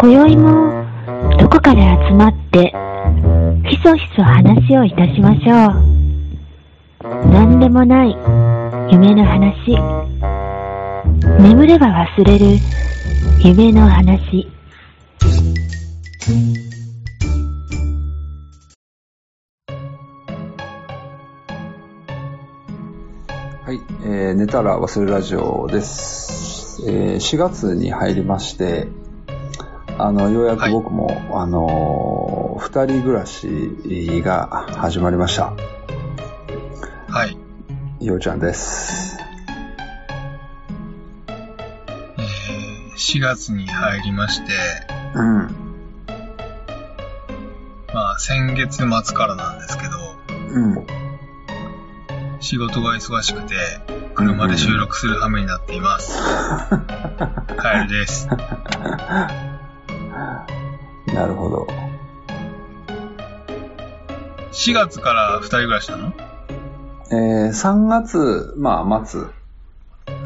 今宵もどこかで集まってひそひそ話をいたしましょう。何でもない夢の話。眠れば忘れる夢の話。はい、えー、寝たら忘れるラジオです。えー、4月に入りまして、あの、ようやく僕も、あのー二人暮らしが始まりました。はい。ようちゃんです。えー、4月に入りまして、うん。まあ先月末からなんですけど、うん。仕事が忙しくて、車で収録する羽目になっています。カエルです。なるほど。4月から二人暮らしなの？えー、3月、まあ、末、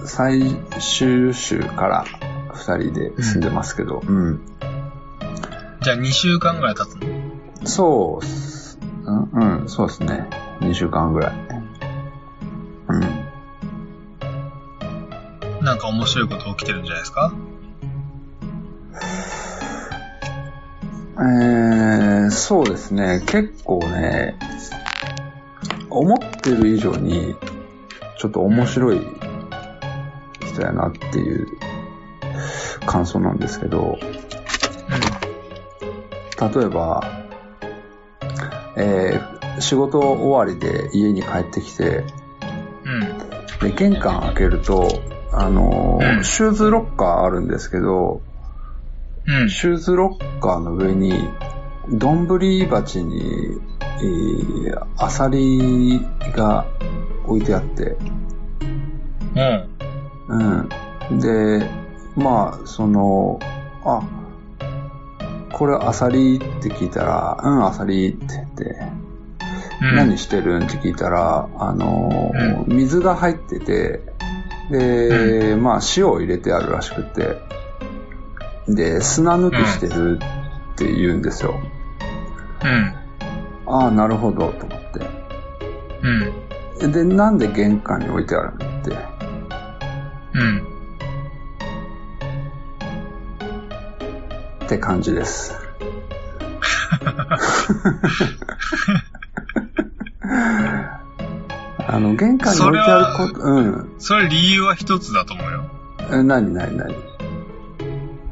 最終週から二人で住んでますけど、うん。じゃあ2週間ぐらい経つの？そうっす、うん、うん、そうですね。2週間ぐらい。うん。なんか面白いこと起きてるんじゃないですか？えー、そうですね。結構ね、思ってる以上に、ちょっと面白い人やなっていう感想なんですけど、例えば、えー仕事終わりで家に帰ってきて、うん。うん。で、玄関開けると、あのーうんシューズロッカーあるんですけど、うん。シューズロッカーの上に、丼鉢に、えーアサリが置いてあって、うん。うん。で、まあ、その、あ、これアサリって聞いたら、うん、アサリって言って、うん。何してるんって聞いたら、あのー、水が入ってて、で、まあ塩を入れてあるらしくて、で、砂抜きしてるって言うんですよ。うん。ああ、なるほど、と思っうん。て。で、なんで玄関に置いてあるのって。うん。って感じです。あの、玄関に置いてあること、うん。それ理由は一つだと思うよ。え、なになになに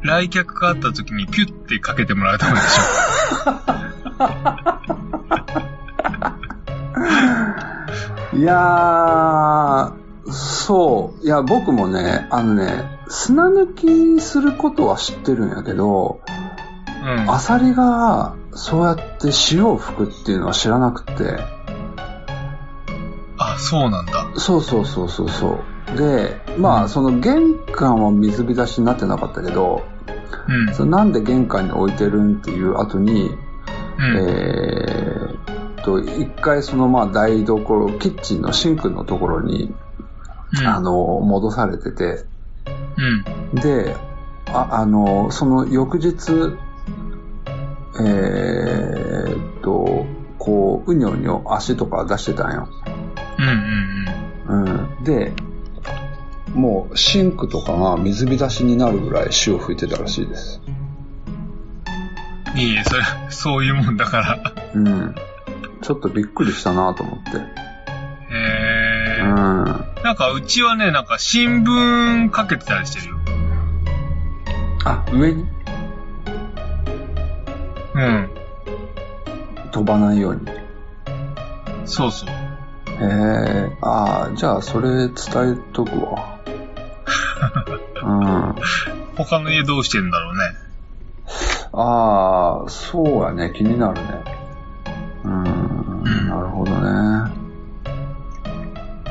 来客があった時にピュッてかけてもらうためでし いやー、そう。いや、僕もね、あのね、砂抜きすることは知ってるんやけど、ょ。うん。アサリがそうやって塩を吹くっていうのは知らなくて。あ、そうなんだ。そうそうそうそうそう。で、まあ、その玄関は水浸しになってなかったけど、うん。そのなんで玄関に置いてるんっていう後に、うん。えーっと、一回そのまあ台所、キッチンのシンクのところに、うんあの、戻されてて、うん。で、ああの、その翌日、えーっと、こう、うにょうにょ足とか出してたんよ。うんうんうん。で、もうシンクとかが水浸しになるぐらい潮吹いてたらしいです。うん。いいえ、それ、そういうもんだから。うん。ちょっとびっくりしたなと思って。へー。うん。なんか、うちはね、なんか、新聞かけてたりしてるよ。あ、上に？うん。飛ばないように。そうそう。へえ、ああ、じゃあそれ伝えとくわ。うん。他の家どうしてんだろうね。ああ、そうやね、気になるね。うん、なるほどね。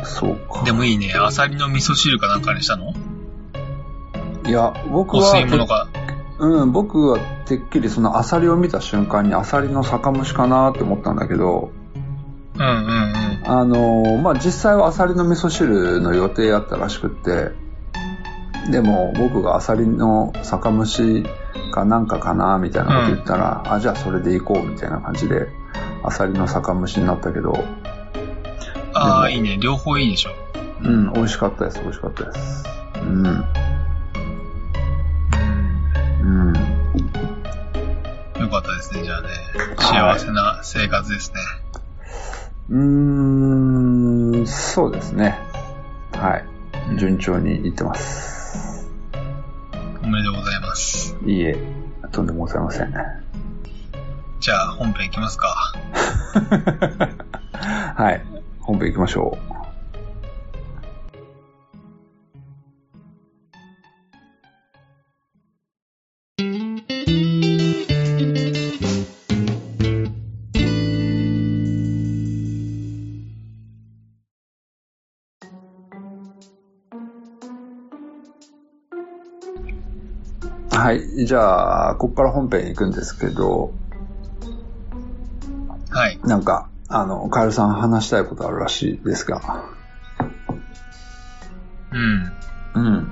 そうか。でもいいね。アサリの味噌汁かなんかにしたの？いや、僕おは、吸い物か？うん、僕はてっきりそのアサリを見た瞬間にアサリの酒蒸しかなって思ったんだけど、うんうんうん。あのまあ、実際はアサリの味噌汁の予定やったらしくって、でも僕がアサリの酒蒸しかなんかかなみたいなこと言ったら、あ、じゃあそれで行こうみたいな感じで、アサリの酒蒸しになったけど、ああ、でいいね。両方いいでしょ。うん、美味しかったです、美味しかったです。うん、うん。うん。よかったですね、じゃあね。はい幸せな生活ですね。うーん、そうですね。はい。順調にいってます。おめでとうございます。いいえ、とんでもございません。じゃあ、本編いきますか。はい。本編行きましょう。はい。じゃあ、ここから本編行くんですけど、はい。なんか、あの、カエルさん話したいことあるらしいですが。うん。うん。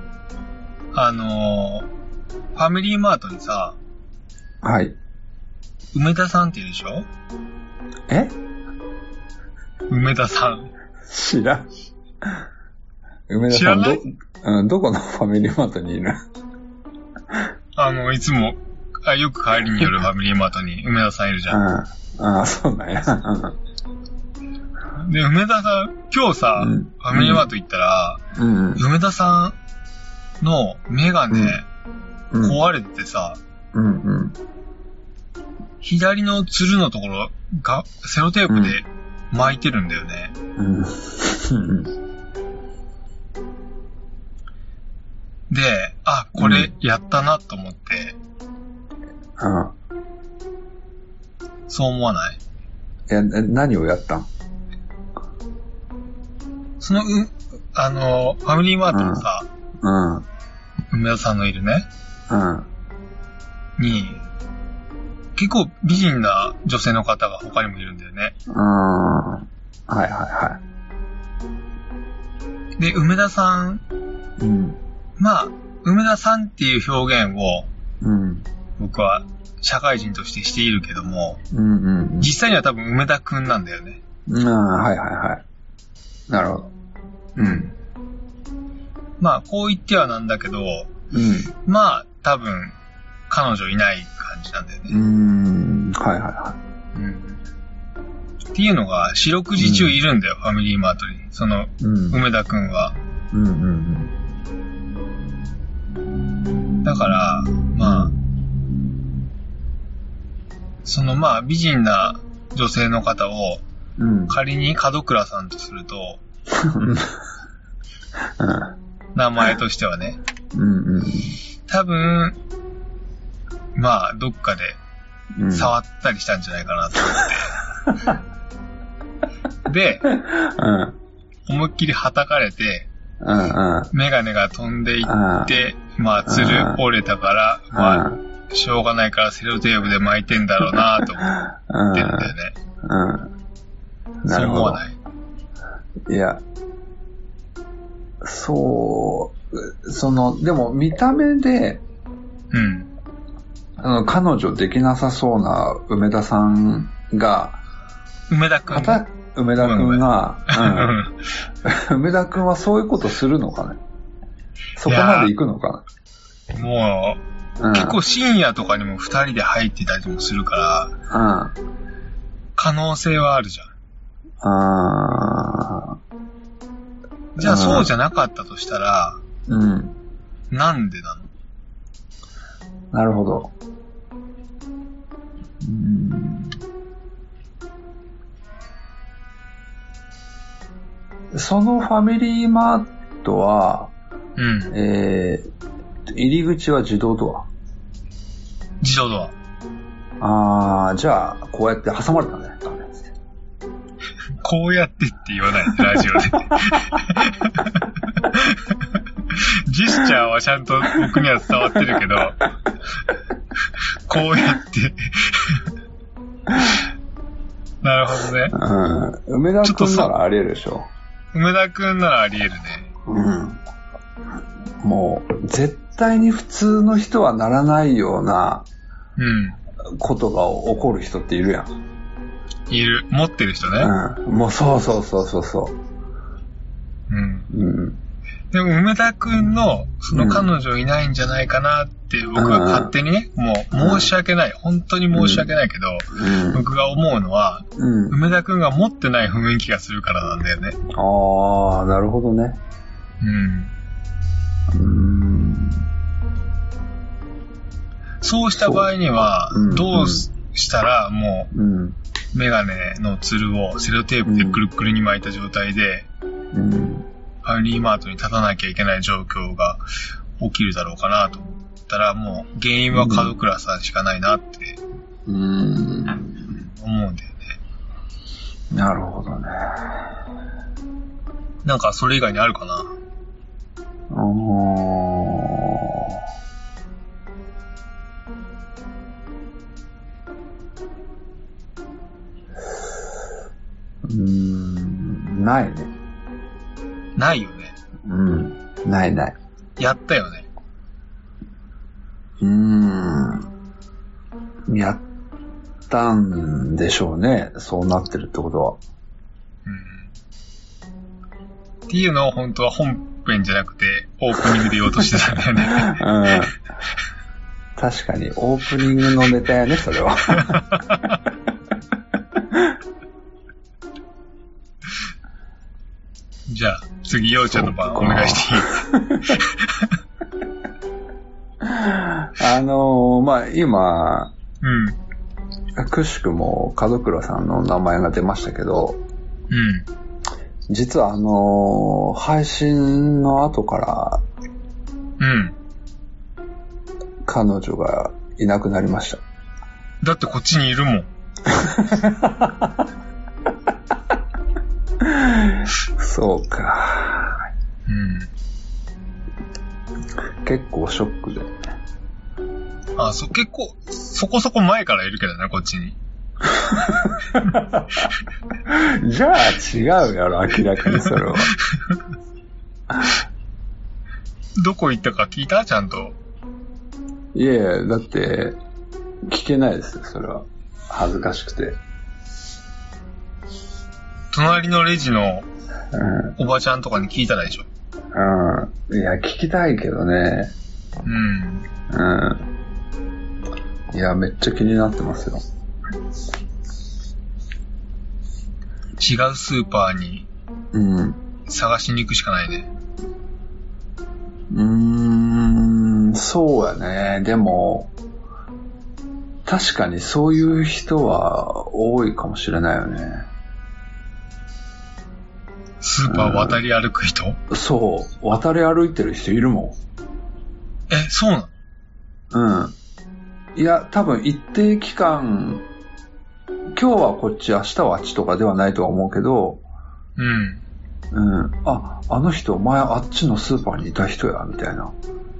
あのーファミリーマートにさ、はい。梅田さんっているでしょ？え？梅田さん。知らん。梅田さんどい、うん、どこのファミリーマートにいる？あの、いつも、あよく帰りに寄るファミリーマートに梅田さんいるじうゃん。ん。ああ、そうなんや。で、梅田さん、今日さ、うんファミリーマート行ったら、うん。うん。梅田さんのメガネ、うん。壊れててさ、うん。うん。左のつるのところが、セロテープで巻いてるんだよね。うん。で、あ、これやったなと思って、うん。そう思わない？え、な何をやったん？その、う、あの、ファミリーマートのさ、うん。うん。梅田さんのいるね、うん。に、結構美人な女性の方が他にもいるんだよね。はいはいはで、梅田さん、い。うん。まあ、梅田さんっていう表現をうん。僕は社会人としてしているけども、うんうん実際には多分梅田くんなんだよね。うん。ああ、はいはいはい。なるほど。うん。まあ、こう言ってはなんだけど、うん。まあ、多分、彼女いない感じなんだよね。ん。はいはいはうん。っていうのが、四六時中いるんだよ、ファミリーマートに。その、い。うん。梅田くんは。うんうんだから、まあ、そのまあ、美人な女性の方を。仮に門倉さんとすると、うん。名前としてはね、うんうん多分、まあ、どっかでうん。触ったりしたんじゃないかなと思って。で、うん。思いっきり叩かれて、うんうん。メガネが飛んでいうんって、まあ、つる折れたから、まあ、うしょうがないからセロテープで巻いてんだろうなと思ん。ってるんだよね。うん。なるほど。思わない？いや、そう、その、でも見た目で、うん。あの、彼女できなさそうな梅田さんが、梅田くん。梅田くんが、ううん、梅田くんはそういうことするのかね？そこまで行くのかんもなう、結構深夜とかにも二人で入ってたりもするから、うん。うん。可能性はあるじゃん。あじゃあそうじゃなかったとしたら、ーうん。なんでなの？なるほど。うんそのファミリーマートは、うん。えー、入り口は自動ド自動ドア。ア。あー、じゃあ、こうやって挟まれたね。ダメこうやってって言わない、ラジオで。ジェスチャーはちゃんと僕には伝わってるけど、こうやって。なるほどね。うん。梅田くんならあり得るでしょ。梅田くんならあり得るね。うん。もう、絶対に普通の人はならないようなうん。ことが起こる人っているやん。いる。持ってる人ね。うん。もうそうそうそうそうそうん。う。うん。でも、梅田くんの、その彼女いないんじゃないかなって、僕は勝手にね、もう申し訳ない。本当に申し訳ないけど、うん。僕が思うのは、うん。梅田くんが持ってない雰囲気がするからなんだよね。ああ、なるほどね。うん。うーん。そうした場合にはどうしたら、もうん。う、メガネのつるをセロテープでくるくるに巻いた状態で、うん。ファミリーマートに立たなきゃいけない状況が起きるだろうかなと思ったら、もう原因は門倉さんしかないなってうーん。思うんだよね。なるほどね。なんかそれ以外にあるかな？ないない。やったよね。うーん。やったんでしょうね。そうなってるってことは。うん。っていうのを本当は本編じゃなくてオープニングで言おうとしてたんだよね。うん。確かに、オープニングのネタやね、それは。次、ようちゃんの番お願いしていい？あのーまあ、今、うん。くしくも門倉さんの名前が出ましたけど、うん。実はあのー配信の後からうん。彼女がいなくなりました。だってこっちにいるもん。そうか。うん。結構ショックで。あ、そ、結構、そこそこ前からいるけどね、こっちに。じゃあ違うやろ、明らかにそれは。どこ行ったか聞いた？ちゃんと。いやいや、だって、聞けないですよ、それは。恥ずかしくて。隣のレジのうん。おばちゃんとかに聞いたらでしょ。うん。いや、聞きたいけどね。うん。うん。いや、めっちゃ気になってますよ。違うスーパーにうん。探しに行くしかないね。うーん、そうやね。でも、確かにそういう人は多いかもしれないよね。スーパー渡り歩く人、そう、渡り歩いてる人いるもえ、そうなの？ん。うん。いや、多分一定期間、今日はこっち、明日はあっちとかではないとは思うけど、うん。うん。あ、あの人、前あっちのスーパーにいた人や、みたいな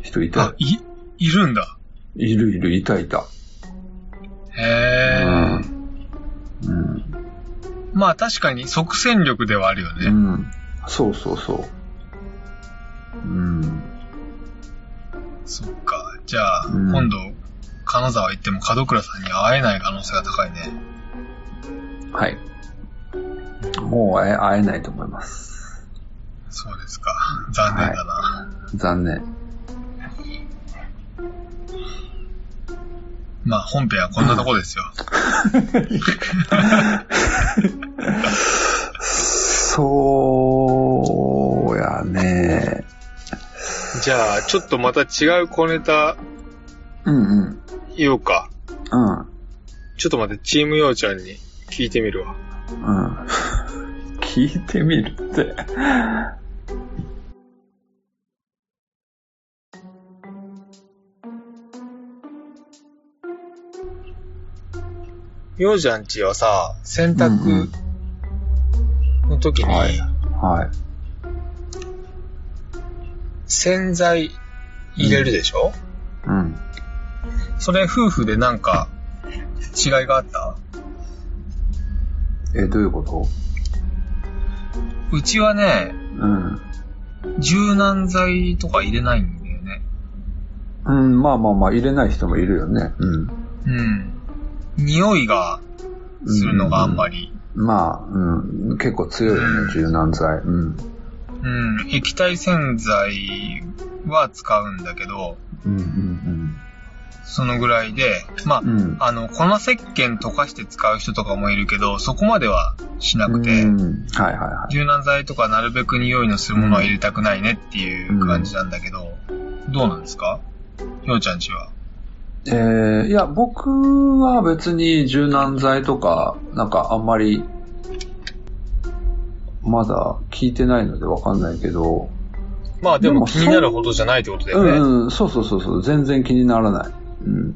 人いたあ。、い、いるんだ。いるいる、いたいた。へー。うん。うん。まあ確かに即戦力ではあるよね。うん。そうそうそう。うん。そっか。じゃあ、うん今度、金沢行っても門倉さんに会えない可能性が高いね。はい。もう会え会えないと思います。そうですか。残念だな。残念。まあ本編はこんなとこですよ。そうやね。じゃあ、ちょっとまた違う小ネタうんうん。言おうか。うん。ちょっと待って、チームようちゃんに聞いてみるわ。うん。聞いてみるって。ようちゃんちはさ、洗濯の時に、はいはい。洗剤入れるでしょ、うん。それ夫婦でなんか違いがあった？え、どういうこと？うちはね、うん。柔軟剤とか入れないんだよね。うん、まあまあまあ、入れない人もいるよね。うん。うん。匂いがするのがあんまり。まあ、うん、結構強いよね、柔軟剤。うん。うん。液体洗剤は使うんだけど、うんうんそのぐらいで、まあ、うん。うん。あの、粉石鹸溶かして使う人とかもいるけど、そこまではしなくて、うんはいはいはい。柔軟剤とかなるべく匂いのするものは入れたくないねっていう感じなんだけど、どうなんですかひょうちゃんちは。えー、いや、僕は別に柔軟剤とか、なんかあんまり、まだ聞いてないのでわかんないけど、まあででもも気になるほどじゃないってことだようね。んうん、そうそうそうそう、全然気にならない。うん。うん。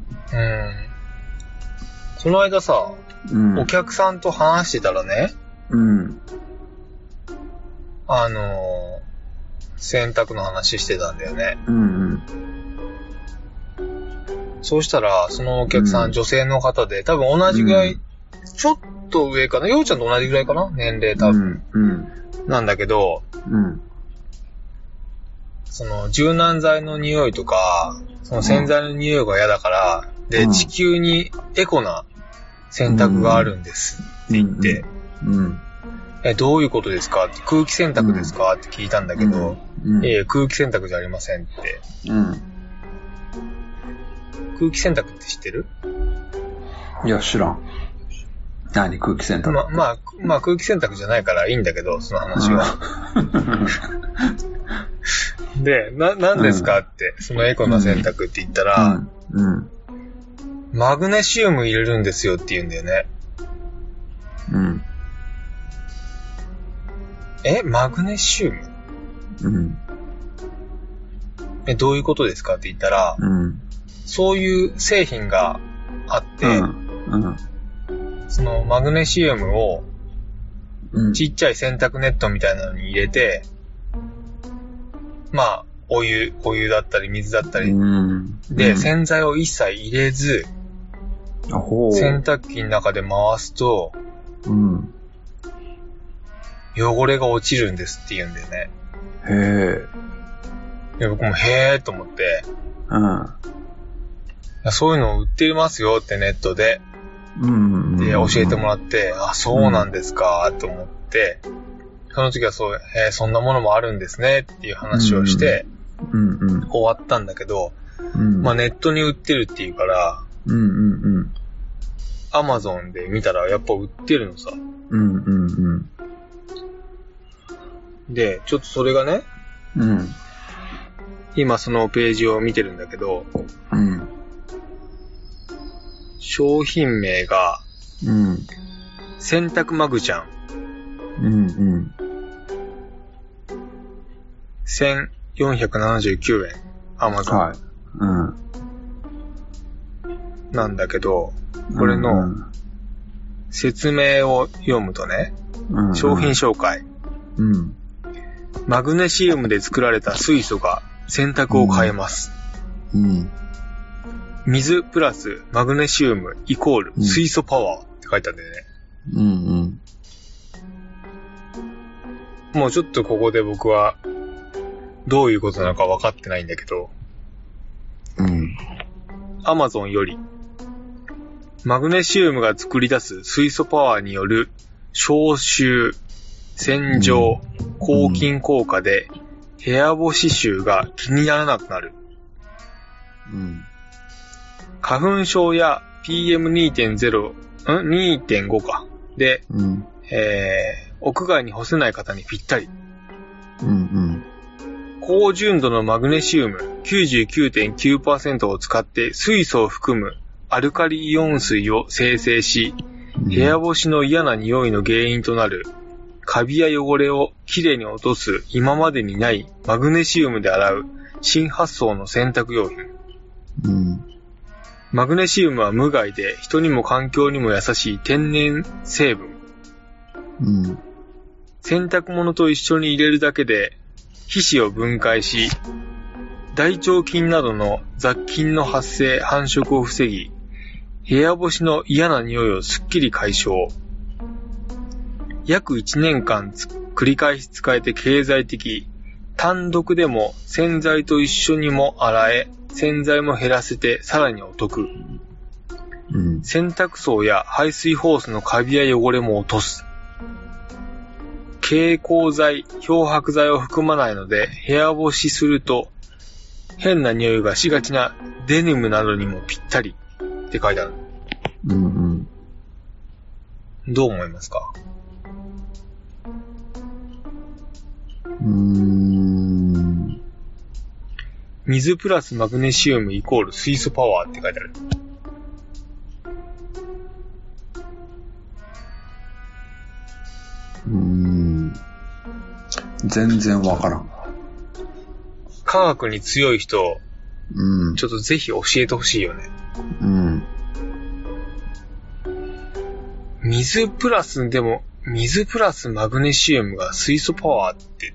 この間さ、うん。お客さんと話してたらね、うん。あのー洗濯の話してたんだよね。うんうん。そうしたら、そのお客さん、うん女性の方で、多分同じぐらい、うんちょっと上かな、ようちゃんと同じぐらいかな？年齢多分。うん。うん。なんだけど、うん。その柔軟剤の匂いとか、その洗剤の匂いが嫌だから、で、うん地球にエコな洗濯があるんですって言って、うん。え、どういうことですか？って、空気洗濯ですか？って聞いたんだけど、うん。ええ空気洗濯じゃありませんって。うん。空気洗濯って知ってる？いや、知らん。何空気洗濯？ま、まあ、まあ空気洗濯じゃないからいいんだけど、その話は。で、な、何ですかって、そのエコな洗濯って言ったら、うん。うん。マグネシウム入れるんですよって言うんだよね。うん。え、マグネシウム？うん。え、どういうことですかって言ったら、うん。そういう製品があって、うん。そのマグネシウムをうん。ちっちゃい洗濯ネットみたいなのに入れて、まあ、お湯、お湯だったり水だったり、うん。で、洗剤を一切入れず。洗濯機の中で回すと、うん。汚れが落ちるんですって言うんだよね。へえ。で僕もへーと思って、うん。そういうの売ってますよってネットで、うん。で、教えてもらって、あ、そうなんですか、と思って、その時はそう、えーそんなものもあるんですねっていう話をして。終わったんだけど、うん。まあネットに売ってるっていうから、アマゾンで見たらやっぱ売ってるのさ。で、ちょっとそれがね、うん。うん。今そのページを見てるんだけど、うん。商品名が、うん。洗濯マグちゃん、うんうん。1479円、アマゾンはい。うん。なんだけど、これの説明を読むとね、うん、商品紹介。うん。マグネシウムで作られた水素が洗濯を変えます。うん。水プラスマグネシウムイコールうん水素パワーって書いてあるんだよね。うんうん。もうちょっとここで僕はどういうことなのか分かってないんだけど、うん。Amazon よりマグネシウムが作り出す水素パワーによる消臭、洗浄、抗菌効果で部屋干し臭が気にならなくなる。うん。花粉症や PM2.0、ん ?2.5 か。で、うん。えー、屋外に干せない方にぴったり。うん。高純度のマグネシウム99.9%を使って水素を含むアルカリイオン水を生成し、部屋干しの嫌な匂いの原因となるカビや汚れをきれいに落とす今までにないマグネシウムで洗う新発想の洗濯用品。うん。マグネシウムは無害で人にも環境にも優しい天然成分。うん。洗濯物と一緒に入れるだけで皮脂を分解し、大腸菌などの雑菌の発生、繁殖を防ぎ、部屋干しの嫌な匂いをすっきり解消。約1年間繰り返し使えて経済的、単独でも洗剤と一緒にも洗え、洗剤も減らせてさらにお得。うん。洗濯槽や排水ホースのカビや汚れも落とす。蛍光剤、漂白剤を含まないので、部屋干しすると、変な匂いがしがちなデニムなどにもぴったりって書いてある。うんうん。どう思いますか？うーん。水プラスマグネシウムイコール水素パワーって書いてある。うーん。全然わからん。科学に強い人、うん。ちょっとぜひ教えてほしいよね。うん。水プラス、でも、水プラスマグネシウムが水素パワーって、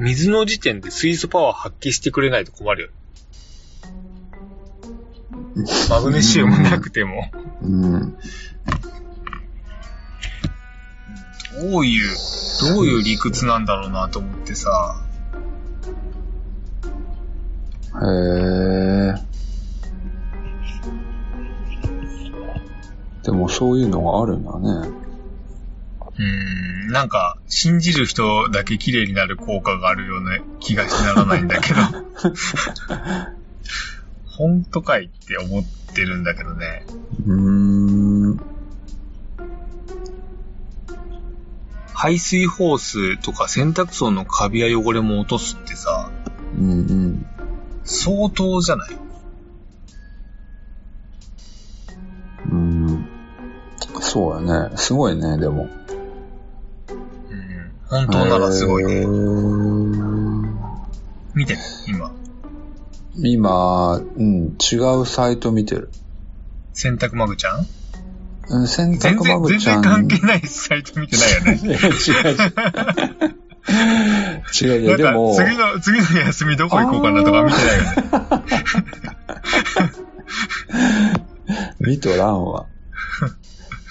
水の時点で水素パワー発揮してくれないと困るよ。マグネシウムなくても。うん。どういう、どういう理屈なんだろうなと思ってさ。へえ。でもそういうのがあるんだね。うーん、なんか、信じる人だけ綺麗になる効果があるような気がしならないんだけど。本当かいって思ってるんだけどね。うーん。排水ホースとか洗濯槽のカビや汚れも落とすってさ、うんうん。相当じゃない？うん。そうやね。すごいね、でも。うん。本当ならすごいへね。ー見て、今。今、うん、違うサイト見てる。洗濯マグちゃん？うん、洗濯マグ全ちゃん。然関係ないサイト見てないよね。違 う違う。違う違う、でもか、、次の、次の休みどこ行こうかなとか見てないよね。見とらんわ。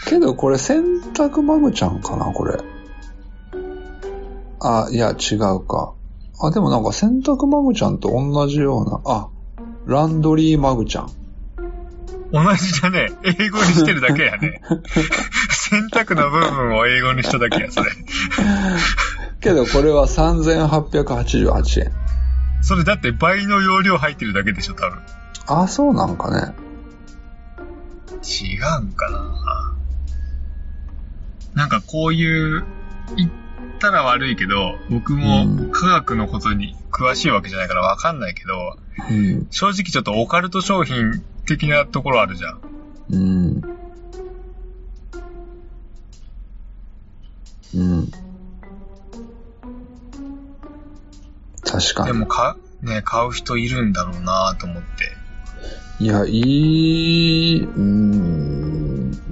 けどこれ洗濯マグちゃんかな、これ。あ、いや、違うか。あ、でもなんか洗濯マグちゃんと同じような、あ、ランドリーマグちゃん。同じだね。英語にしてるだけやね。洗濯の部分を英語にしただけや、それ。けどこれは3888円。それだって倍の容量入ってるだけでしょ、多分。あ、そうなんかね。違うんかななんかこういう、言ったら悪いけど、僕もうん科学のことに詳しいわけじゃないからわかんないけど、うん。正直ちょっとオカルト商品的なところあるじゃん。うん。うん。確かに。でもか、ね、買う人いるんだろうなと思って。いや、いい、うーん。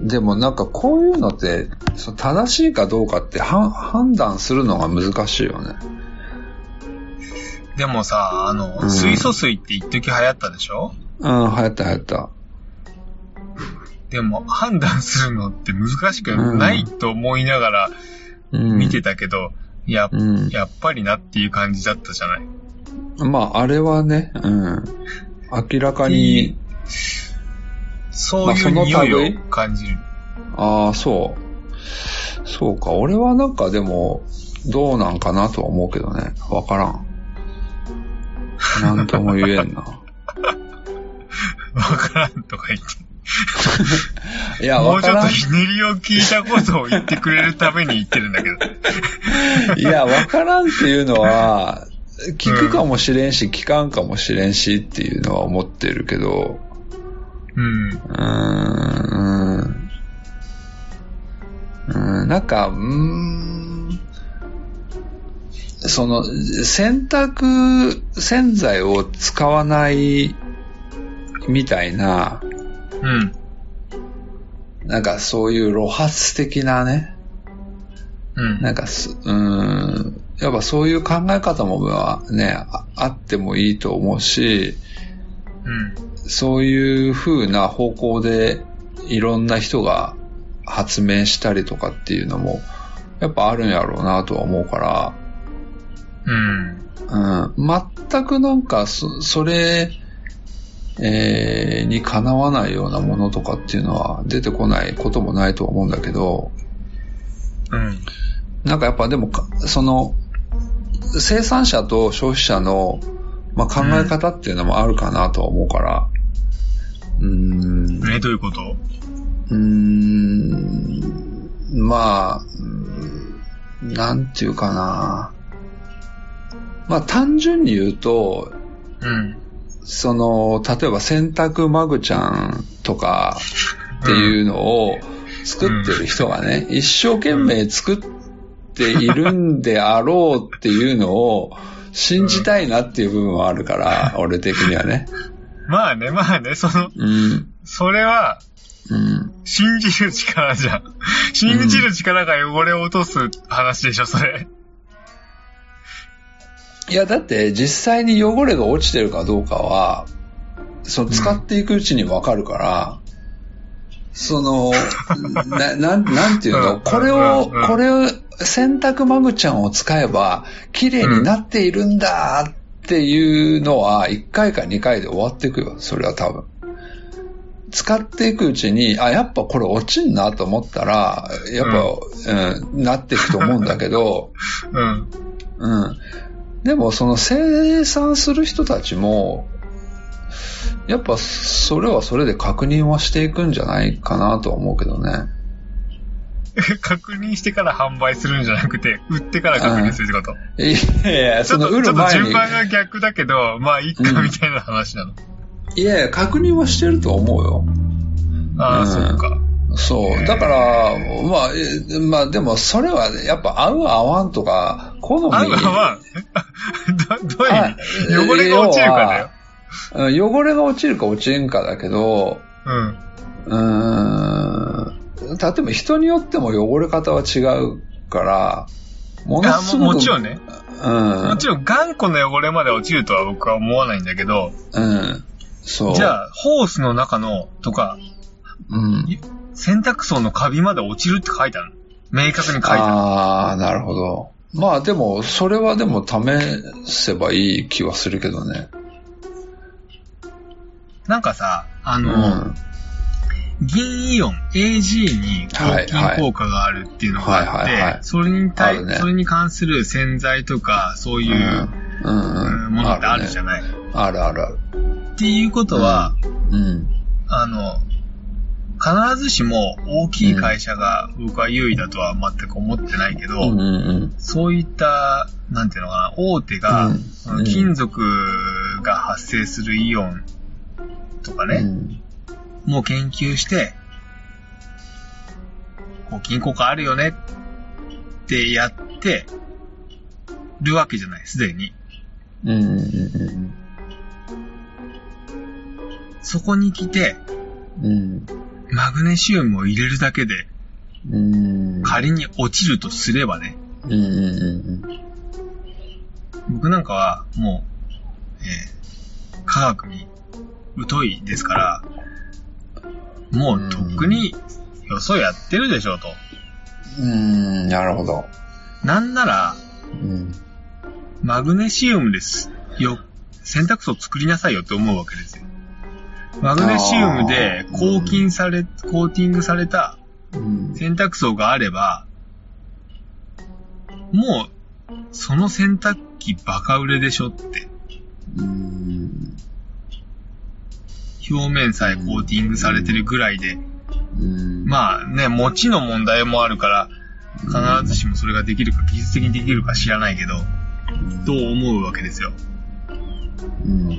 でもなんかこういうのって、その正しいかどうかっては判断するのが難しいよね。でもさ、あの、うん水素水って一時流行ったでしょ？うん、流行った流行った。でも判断するのって難しくないと思いながらうん。見てたけど、やうん。やっぱりなっていう感じだったじゃない？まあ、あれはね、うん。明らかに、そういう匂類いを感じる。ああ、そう。そうか。俺はなんかでも、どうなんかなとは思うけどね。わからん。なんとも言えんな。わからんとか言って。いや、もうちょっと。ひねりを聞いたことを言ってくれるために言ってるんだけど。いや、わからんっていうのは、聞くかもしれんし、聞かんかもしれんしっていうのは思ってるけど、うん。うーん、うーん、なんか、うーん、その、洗濯洗剤を使わないみたいな、うん。なんかそういう露発的なね、うん。なんかす、うーん、やっぱそういう考え方もまあね、ああってもいいと思うし、うん。そういう風な方向でいろんな人が発明したりとかっていうのも、やっぱあるんやろうなとは思うから、うん。うん。全くなんか、そ、それ、えー、にかなわないようなものとかっていうのは出てこないこともないとは思うんだけど、うん。なんかやっぱでもか、その、生産者と消費者の、まあ、考え方っていうのもあるかなとは思うから、うーん、ね、どういうこと？うーん、まあ、うんなんていうかな。まあ単純に言うと、うん。その、例えば洗濯マグちゃんとかっていうのを作ってる人がね、一生懸命作っているんであろうっていうのを信じたいなっていう部分はあるから、俺的にはね。まあね、まあね、その、うん。それは、うん。信じる力じゃん。信じる力が汚れを落とす話でしょ、それ。いや、だって実際に汚れが落ちてるかどうかは、その使っていくうちにわかるから、その、な、なん、なんていううんのこれをこれを、洗濯マグちゃんを使えば、綺麗になっているんだっていうのは、1回か2回で終わっていくよ。それは多分。使っていくうちに、あ、やっぱこれ落ちんなと思ったら、やっぱ、うん、なっていくと思うんだけど、うん。うん。でも、その生産する人たちも、やっぱ、それはそれで確認はしていくんじゃないかなとは思うけどね。確認してから販売するんじゃなくて、売ってから確認するってこと？いやいや、そのちょっと、ちょっと順、番が逆だけど、まあ、いっか、みたいな話なの。いやいや、確認はしてると思うよ。ああ、うんそっか。そう。だから、まあ、えまあでも、それはやっぱ合う合わんとか、好み。あんまあ、ど、どういう汚れが落ちるかだよ。うん汚れが落ちるか落ちんかだけど、うん。うーん。例えば人によっても汚れ方は違うから、ものすごく。もちろんね。うん。もちろん頑固な汚れまで落ちるとは僕は思わないんだけど、うん。そう。じゃあ、ホースの中の、とか、うん。洗濯槽のカビまで落ちるって書いてあるの明確に書いてある。ああ、なるほど。まあでも、それはでも試せばいい気はするけどね。なんかさ、あうの、ん。銀イオン AG に抗菌効果があるっていうのがあって、それに対、ねそれに関する洗剤とか、そういう、うん。うん。ううんん。ものってあるじゃん。ない。あるあるある。っていうことは、うん。あの、必ずしも大きい会社が僕は優位だとは全く思ってないけど、うんうんそういった、なんていうのかな、大手が、うん金属が発生するイオンとかうん。ね、うんもう研究して、こう、金庫化あるよねってやってるわけじゃない、すでに。うんうんそこに来て、うん。マグネシウムを入れるだけで、うん。仮に落ちるとすればね、うんうんうん僕なんかはもう、えー科学に疎いですから、もうとっくによそやってるでしょうと。うん。うん、なるほど。なんなら、うん。マグネシウムです。よ、洗濯槽作りなさいよって思うわけですよ。マグネシウムで抗菌され、コーティングされたうん。洗濯槽があれば、もう、その洗濯機バカ売れでしょって。うん。表面さえコーティングされてるぐらいで。うん。まあね、持ちの問題もあるから、必ずしもそれができるか、技術的にできるか知らないけど、と思うわけですよ。うん。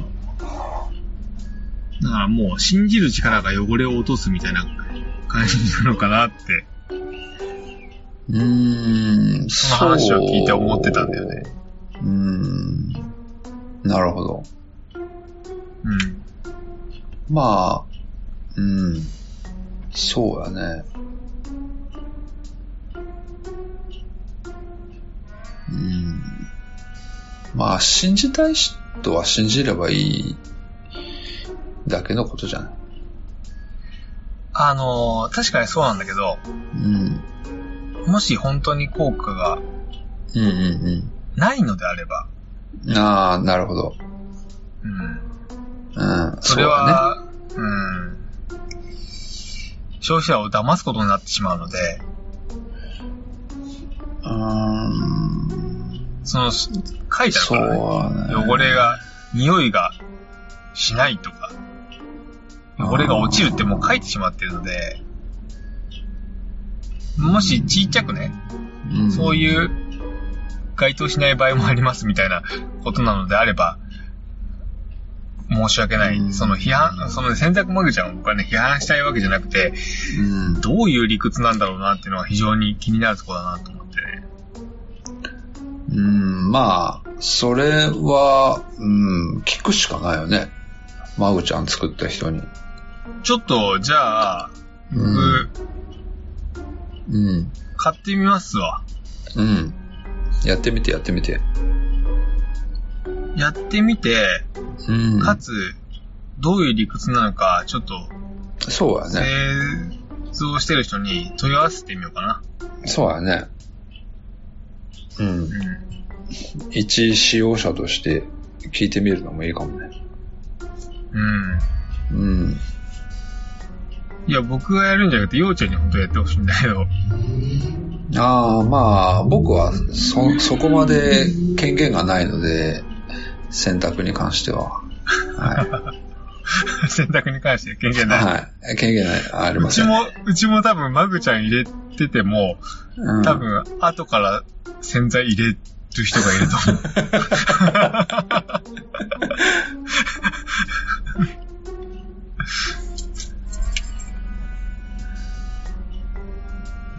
だからもう信じる力が汚れを落とすみたいな感じなのかなって、うん。その話を聞いて思ってたんだよね。そう。うん。なるほど。うん。まあ、うん。そうやね。うん。まあ、信じたい人は信じればいいだけのことじゃない。あのー確かにそうなんだけど、うん。もし本当に効果がうんうんないのであれば、ああ、なるほど。うん。うん。それは、うん。消費者を騙すことになってしまうので、そうん。その、書いてあるからね。汚れが、匂いがしないとか、汚れが落ちるってもう書いてしまってるので、もしちっちゃくね、うん、そういう該当しない場合もありますみたいなことなのであれば、申し訳ない。うんその批判、その洗濯マグちゃんを僕はね、批判したいわけじゃなくて、うん。どういう理屈なんだろうなっていうのは非常に気になるところだなと思ってね。うん、まあ、それは、うん、聞くしかないよね。マグちゃん作った人に。ちょっと、じゃあ、うん。僕、うん。買ってみますわ。うん。やってみて、やってみて。やってみて、うん。かつ、どういう理屈なのか、ちょっと、そうやね。製造してる人に問い合わせてみようかな。そうやね。うんう。ん。一使用者として聞いてみるのもいいかもね。うん。うん。いや、僕がやるんじゃなくて、ようちゃんに本当やってほしいんだけど。ああ、まあ、僕はそ、そこまで権限がないので、選択に関しては。は選択 に関して権い。限ない。はい。権限ない、ありません。うちも、うちも多分、マグちゃん入れてても、うん多分、後から洗剤入れる人がいると思う。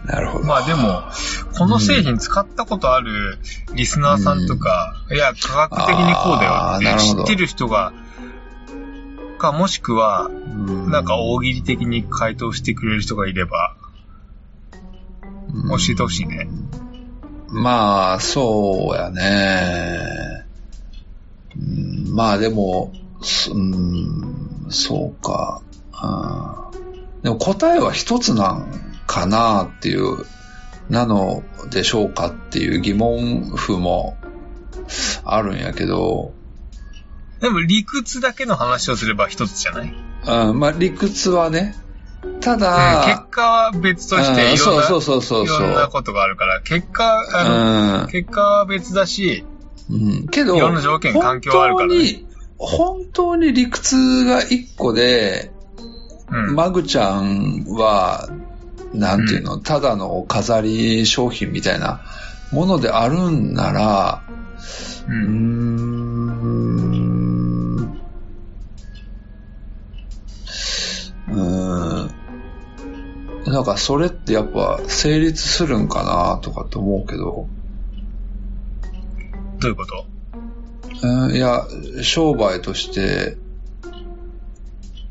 なるほど。まあでも、この製品使ったことあるリスナーさんとか、いや、科学的にこうだよって知ってる人が、か、もしくは、うん、なんか大喜利的に回答してくれる人がいれば、教えてほしいね。まあ、そうやね。うんまあでも、すうん、そうか。うんでも答えは一つなんかなっていう、なのでしょうかっていう疑問符もあるんやけど、でも理屈だけの話をすれば一つじゃない、うん、まあ理屈はね、たうんだ、結果は別としてうんいろんな、そうそうそうそう。いろんなことがあるから、結果、あの、うん。結果は別だし、うん、けど、いろんな条件環境はあるからね。本当に、本当に理屈が一個で、うん。マグちゃんは、なんていうの、ただの飾り商品みたいなものであるんなら、う。うーん、うーん、なんかそれってやっぱ成立するんかなとかって思うけど、どういうこと？うん。いや、商売として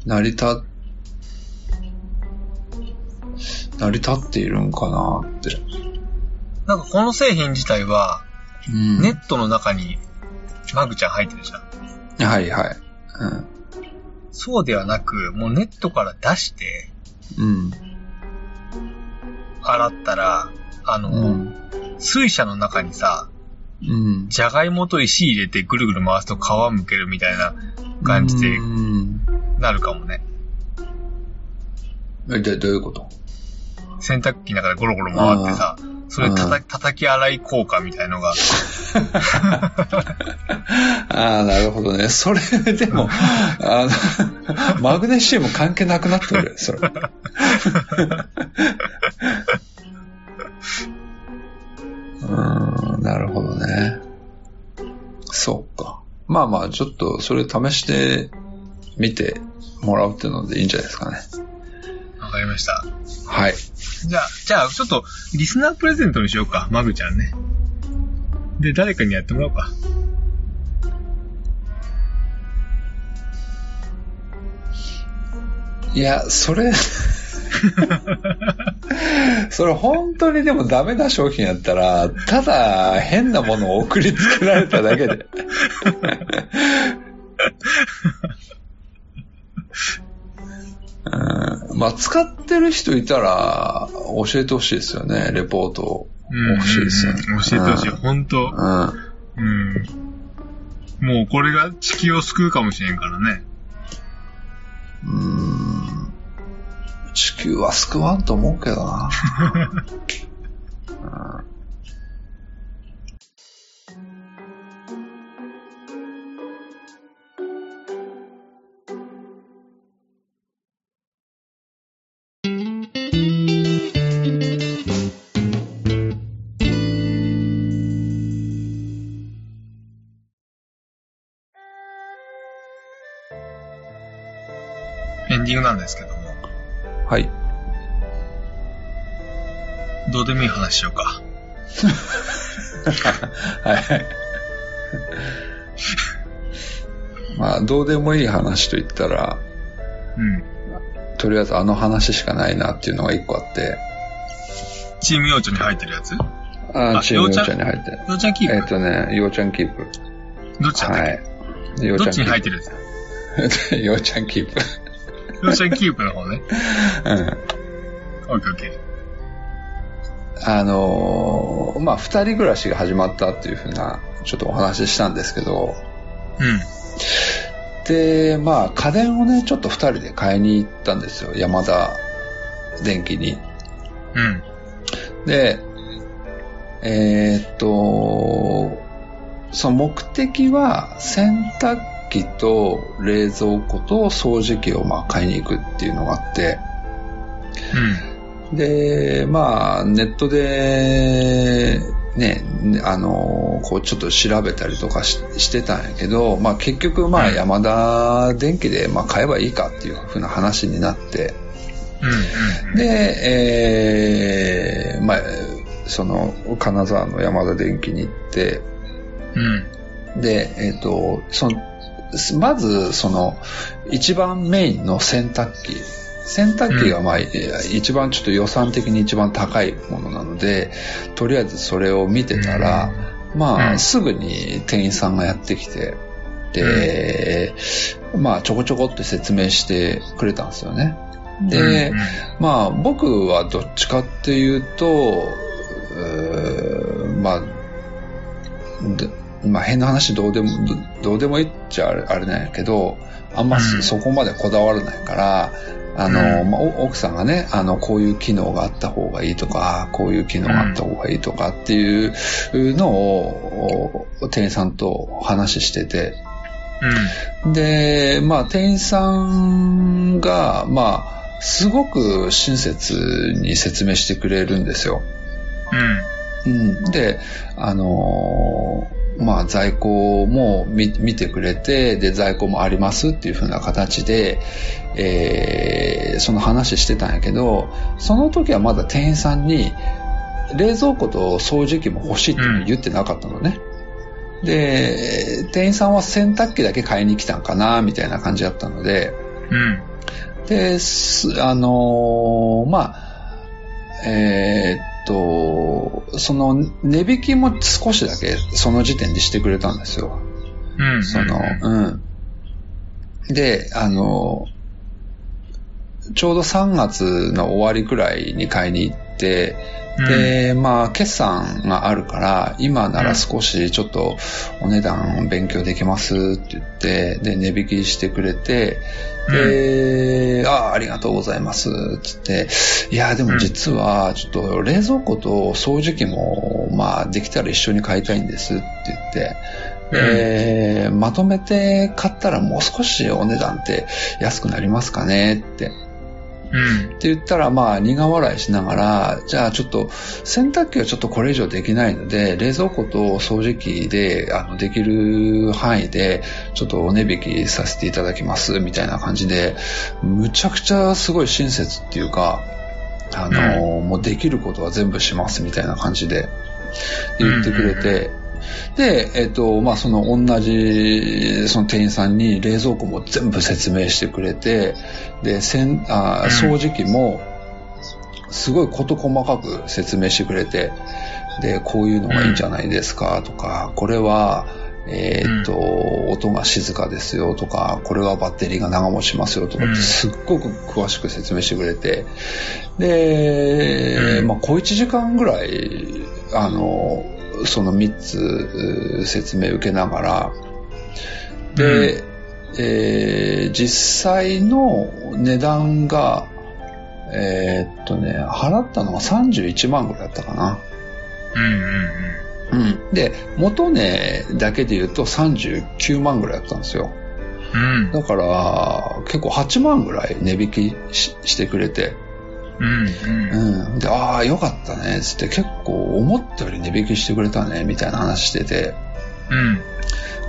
成り立っ、成り立っているんかなって。なんかこの製品自体は、うんネットの中にマグちゃん入ってるじゃん。はいはい。そうではなく、もうネットから出して、うん。うん。洗ったら、あの、うん。水車の中にさ、うん。じゃがいもと石入れてぐるぐる回すと皮むけるみたいな感じでうん。なるかもね。え、で、どういうこと？洗濯機の中でゴロゴロ回ってさ、それたたうん叩き洗い効果みたいのが、ああ、なるほどね。それ、でも、あの、マグネシウム関係なくなってるよ、それ。うーん、なるほどね。そうか。まあまあ、ちょっと、それ試してみてもらうっていうのでいいんじゃないですかね。わかりました。はい。じゃあ、じゃあ、ちょっと、リスナープレゼントにしようか、マグちゃんね。で、誰かにやってもらおうか。いや、それ、それ本当にでもダメな商品やったら、ただ変なものを送りつけられただけで。うんまあ、使ってる人いたら教えてほしいですよね、レポート欲しいですよねうん教えてほしい。うん本当うん。うん。もうこれが地球を救うかもしれんからね。うーん。地球は救わんと思うけどな。うんなんですけども、はい。どうでもいい話しようか。はい。まあ、どうでもいい話と言ったら、うん。とりあえずあの話しかないなっていうのが一個あって、チーム幼稚に入ってるやつああチームようちゃようちゃんんに入ってる。幼稚園キープ、えっ、とね、ようちゃんキープ。どっちだったっはけ、い。ようどっちに入ってるやつプ。ようちゃんキープ。幼稚園キープの方ね。うん。オッケーオッケー。あのーまあ、二人暮らしが始まったっていうふうな、ちょっとお話ししたんですけど、うん。で、まあ、家電をね、ちょっと二人で買いに行ったんですよ。山田電機に。うん。で、えーっと、その目的は洗濯機と冷蔵庫と掃除機をまあ買いに行くっていうのがあって、で、まあ、ネットで、ね、あの、こうちょっと調べたりとかししてたんやけど、まあ結局まあうん山田電機でまあ買えばいいかっていうふうな話になって、うん。うん。うん。で、えー、まあ、その、金沢の山田電機に行って、うん。で、えっ、と、その、まず、その、一番メインの洗濯機。洗濯機が、まあ、えー一番ちょっと予算的に一番高いものなので、とりあえずそれを見てたら、まあ、うん。すぐに店員さんがやってきて、で、まあ、ちょこちょこって説明してくれたんですよね。で、うん。まあ僕はどっちかっていうと、うーまあ、でまあ変な話どうでも、どどうでもいいっちゃあれなんやけど、あんまそ,、こまでこだわらないから、あの、うんまあ、お奥さんがね、あの、こういう機能があった方がいいとか、こういう機能があった方がいいとかっていうのを、お店員さんと話してて、で、まあ、店員さんが、まあ、すごく親切に説明してくれるんですよ。うん。うん。で、あのーまあ、在庫も見見てくれて、で、在庫もありますっていう風な形で、えーその話してたんやけど、その時はまだ店員さんに、冷蔵庫と掃除機も欲しいって言ってなかったのね。で、店員さんは洗濯機だけ買いに来たんかな、みたいな感じだったので、うん。で、すあのーまあ、えーっと、その値引きも少しだけその時点でしてくれたんですよ。うん。その、うん。で、あの、ちょうど3月の終わりくらいに買いに行って、で、まあ、決算があるから、今なら少しちょっとお値段勉強できますって言って、で、値引きしてくれて、で、ああ、ありがとうございます。って言って、いや、でも実は、ちょっと冷蔵庫と掃除機も、まあ、できたら一緒に買いたいんですって言って、でまとめて買ったらもう少しお値段って安くなりますかねって。うん。って言ったら、まあ、苦笑いしながら、じゃあちょっと、洗濯機はちょっとこれ以上できないので、冷蔵庫と掃除機で、あの、できる範囲で、ちょっとお値引きさせていただきます、みたいな感じで、むちゃくちゃすごい親切っていうか、あの、もうできることは全部します、みたいな感じで言ってくれて、で、えっ、と、まあ、その同じ、その店員さんに冷蔵庫も全部説明してくれて、で、せんあうん。掃除機も、すごい事細かく説明してくれて、で、こういうのがいいんじゃないですかとか、これは、えっ、と、音が静かですよとか、これはバッテリーが長持ちしますよとかって、うん。すっごく詳しく説明してくれて、で、うん。まあ、小1時間ぐらい、あの、その3つ説明受けながら、で、えー実際の値段が、えーっとね、払ったのが31万ぐらいだったかな。うんうんうん。で、元値だけで言うと39万ぐらいだったんですよ。うん。うん。だから、結構8万ぐらい値引きししてくれて。うんうん。うん。で、ああ、よかったね、つって結構思ったより値引きしてくれたね、みたいな話してて。うん。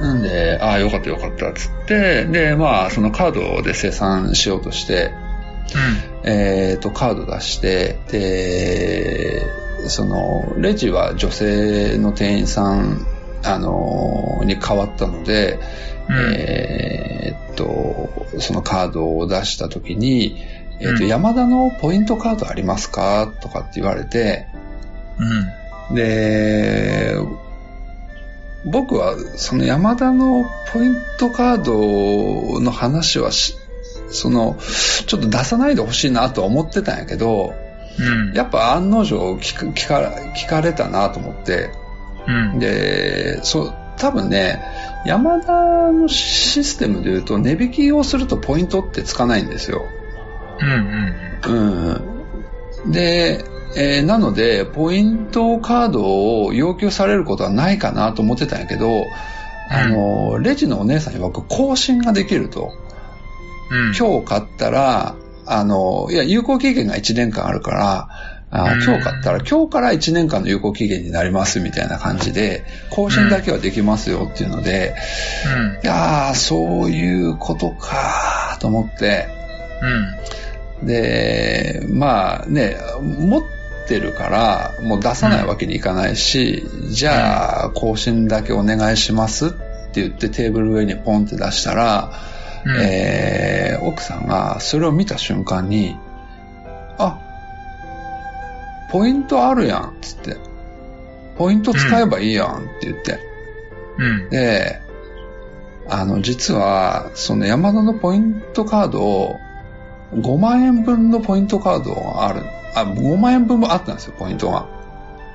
なんで、ああ、よかったよかった、つって、で、まあ、そのカードで生産しようとして、えっ、と、カード出して、で、その、レジは女性の店員さん、あのに変わったので、うん。えーっと、そのカードを出したときに、えーっと、うん山田のポイントカードありますか？とかって言われて、うん。で、僕はその山田のポイントカードの話はし、その、ちょっと出さないでほしいなとは思ってたんやけど、うん。やっぱ案の定聞か聞か聞かれたなと思って、うん。で、そう、多分ね、山田のシステムで言うと値引きをするとポイントってつかないんですよ。うん。うん。うん。で、えーなので、ポイントカードを要求されることはないかなと思ってたんやけど、あの、レジのお姉さん曰く更新ができると。うん。今日買ったら、あの、いや、有効期限が1年間あるから、あうん今日買ったら今日から1年間の有効期限になりますみたいな感じで、更新だけはできますよっていうので、うん。いやー、そういうことかと思って、うん。で、まあね、持ってるから、もう出さないわけにいかないし、じゃあ、更新だけお願いしますって言ってテーブル上にポンって出したら、うん。えー奥さんがそれを見た瞬間に、あ、ポイントあるやん、つって。ポイント使えばいいやんって言って。うん。で、あの、実は、その山田のポイントカードを、5万円分のポイントカードがある。あ、5万円分もあったんですよ、ポイントが。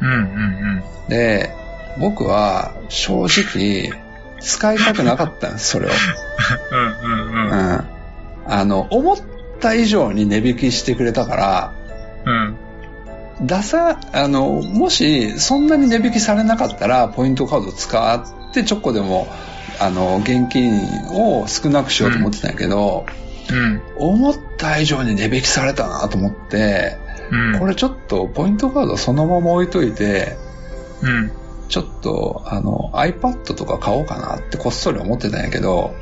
うん。うん。で、僕は正直、使いたくなかったんです、それを。うん。うん。うん。うん。あの、思った以上に値引きしてくれたから、うん。出さ、あの、もしそんなに値引きされなかったら、ポイントカード使ってちょっこでも、あの、現金を少なくしようと思ってたんやけど、うん。思った以上に値引きされたなと思って、うん。これちょっとポイントカードそのまま置いといて、うん。ちょっと、あの、iPad とか買おうかなってこっそり思ってたんやけど、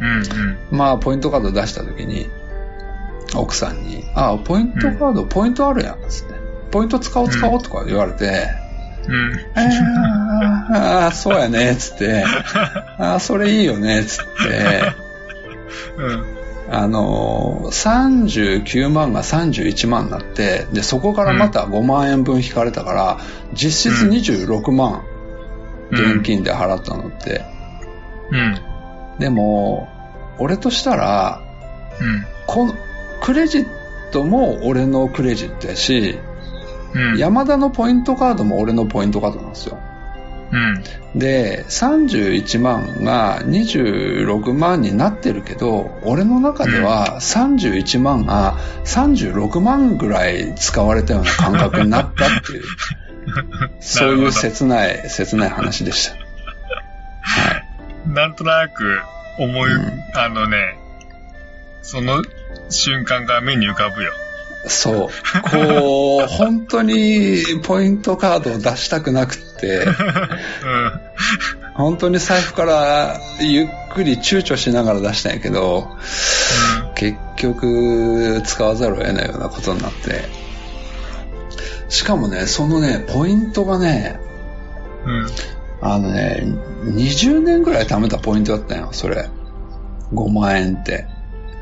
うん。まあ、ポイントカード出した時に、奥さんに、あ、ポイントカード、ポイントあるやん、つって。ポイント使おう使おうとか言われて、うん。えー、あーそうやね、つって、あーそれいいよね、つって、うん。あのー、39万が31万になって、で、そこからまた5万円分引かれたから、実質26万、現金で払ったのって。うん。でも、俺としたら、うん。この、クレジットも俺のクレジットやし、うん。山田のポイントカードも俺のポイントカードなんですよ。うん。で、31万が26万になってるけど、俺の中では31万が36万ぐらい使われたような感覚になったっていう、そういう切ない、切ない話でした。はい。なんとなく思い、うんあのね、その瞬間が目に浮かぶよ。そう。こう、本当にポイントカードを出したくなくって、うん。本当に財布からゆっくり躊躇しながら出したんやけど、結局使わざるを得ないようなことになって。しかもね、そのね、ポイントがね、うん。あのね、20年ぐらい貯めたポイントだったよ、それ。5万円って。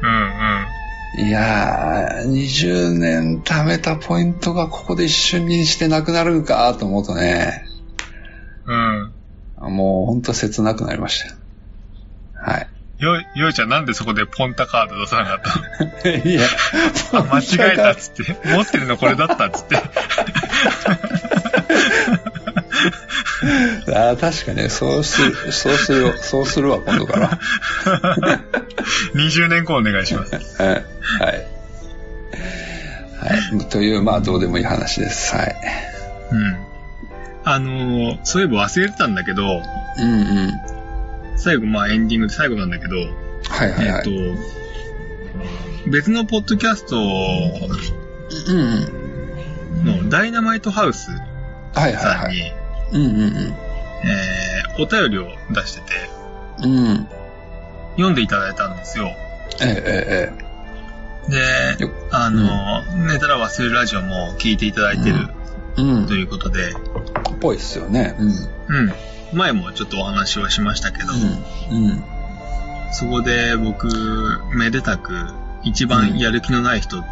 うん。いやー、20年貯めたポイントがここで一瞬にしてなくなるんかと思うとね、うん。うん。もうほんと切なくなりました。はい。よ、よいちゃんなんでそこでポンタカード出さなかったの？いや、あ、間違えたっつって。持ってるのこれだったっつって。あー確かに、そうする、そうするよ、そうするわ、今度から。20年後お願いします。はい。はい。はい。という、まあ、どうでもいい話です。はい。うん。あのーそういえば忘れてたんだけど、うんうん。最後、まあエンディングで最後なんだけど、はいはいはい。えっと、別のポッドキャストうんうん。のダイナマイトハウスはいさんに、はいはい。うんうんえーお便りを出してて、うん。うん。読んでいただいたんですよ。えええでよ、あの、寝たら忘れるラジオも聞いていただいてるえ。うん。ということで、ぽいっすよね。うん。うん。前もちょっとお話をしましたけど、うん。うん。そこで僕、めでたく、一番やる気のない人、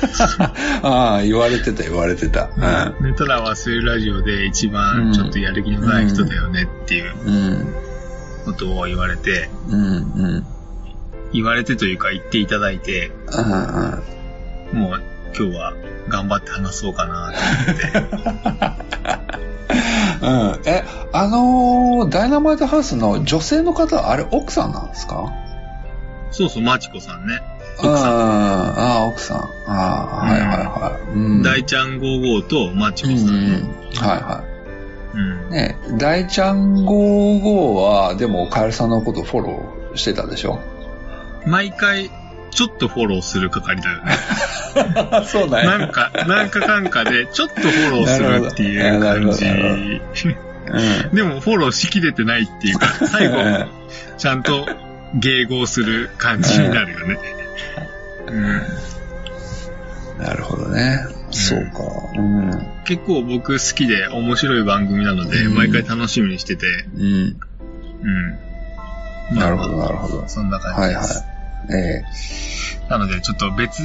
ああ、言われてた言われてた。寝たら忘れるラジオで一番ちょっとやる気のない人だよねっていううん。うん。ことを言われて、うん。うん。言われてというか言っていただいて、うん。もう今日は頑張って話そうかなと思って。うん。え、あのーダイナマイトハウスの女性の方、あれ奥さんなんですか？そうそう、マチコさんね。ああ、奥さん。ああ、はいはいはい。うん。大ちゃん55とマチコうんうん。はいはうんい。ね大ちゃん55は、でも、カエルさんのことフォローしてたでしょ？毎回、ちょっとフォローする係だよね。そうだなんか、なんかかんかで、ちょっとフォローするっていう感じ。うん。でも、フォローしきれてないっていうか、最後、ちゃんと迎合する感じになるよね。うん、なるほどね。そうか。うん。結構僕好きで面白い番組なので、うん毎回楽しみにしてて、うん。うん。なるほど、まあなるほど。そんな感じはいはいです。。えなので、ちょっと別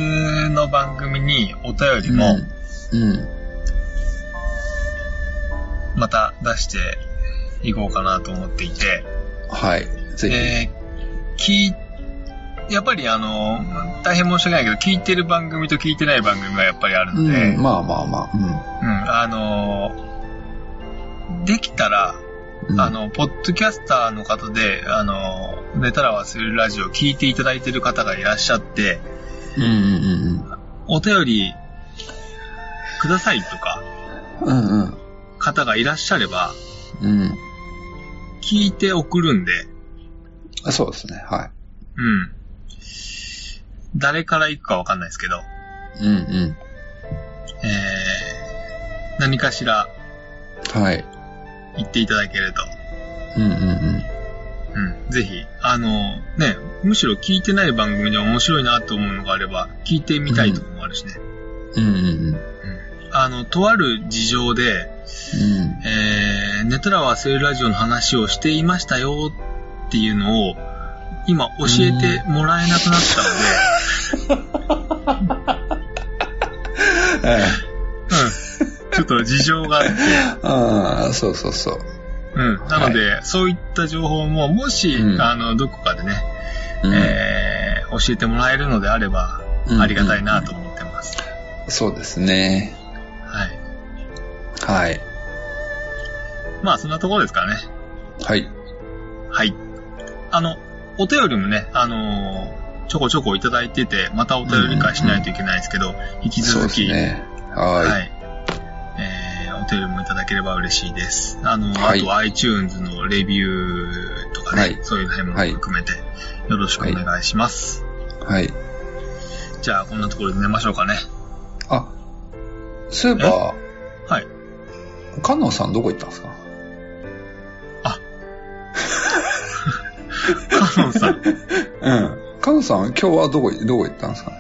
の番組にお便えりもうん。また出していこうかなと思っていて、はい。ぜひ。えー、聞い、やっぱりあの、大変申し訳ないけど、聞いてる番組と聞いてない番組がやっぱりあるので、うん、まあまあまあ。うん、あの、できたら、うん。あの、ポッドキャスターの方で、あの、寝たら忘れるラジオを聞いていただいてる方がいらっしゃって、うんうんお便りくださいとか、うんうん。うん方がいらっしゃれば、うん。うん。聞いて送るんで、あそうですね。はうん。誰から行くかわかんないですけど、い。うんうん。えー、何かしらはい。言っていただけると、うんうんうん。ぜひ、あの、ね、むしろ聞いてない番組で面白いなと思うのがあれば、聞いてみたいところもあるしね。うん。うんうんうん。あの、とある事情で、うん。えー、寝たら忘れるラジオの話をしていましたよっていうのを、今教えてもらえなくなったので、えうん。ちょっと事情があって、えああ、そうそうそう。うん。なので、そういった情報も、もし、うんあの、どこかでね、うんえー、教えてもらえるのであれば、うんありがたいなと思ってます。そうですね。はい。はい。まあ、そんなところですからね。はい。はい。あの、お便りもね、あのーちょこちょこいただいてて、またお便り会しないといけないですけど、引き続き、ね。ははい。えー、お便りもいただければ嬉しいです。あの、はいあと iTunes のレビューとかね、はいそういう辺も含めて、よろしくお願いします。い。はい。じゃあ、こんなところで寝ましょうかね。あ、そういえば、はい。カノンさんどこ行ったんですか？カノンさん。うん。カノンさん、今日はどこ、どこ行ったんですかね？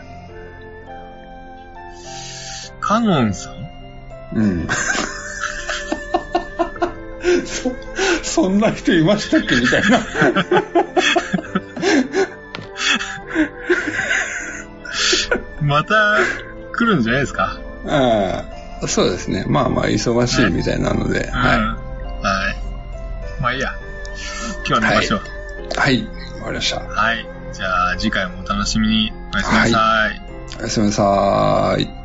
カノンさん？うん。そ、そんな人いましたっけ？みたいな。また来るんじゃないですか？ああ、そうですね。まあまあ、忙しいみたいなので、うん。ははい。まあいいや。今日は寝ましょう。い。はい。わかりました。はい。じゃあ、次回もお楽しみに。おやすみなさいおやすみなさい。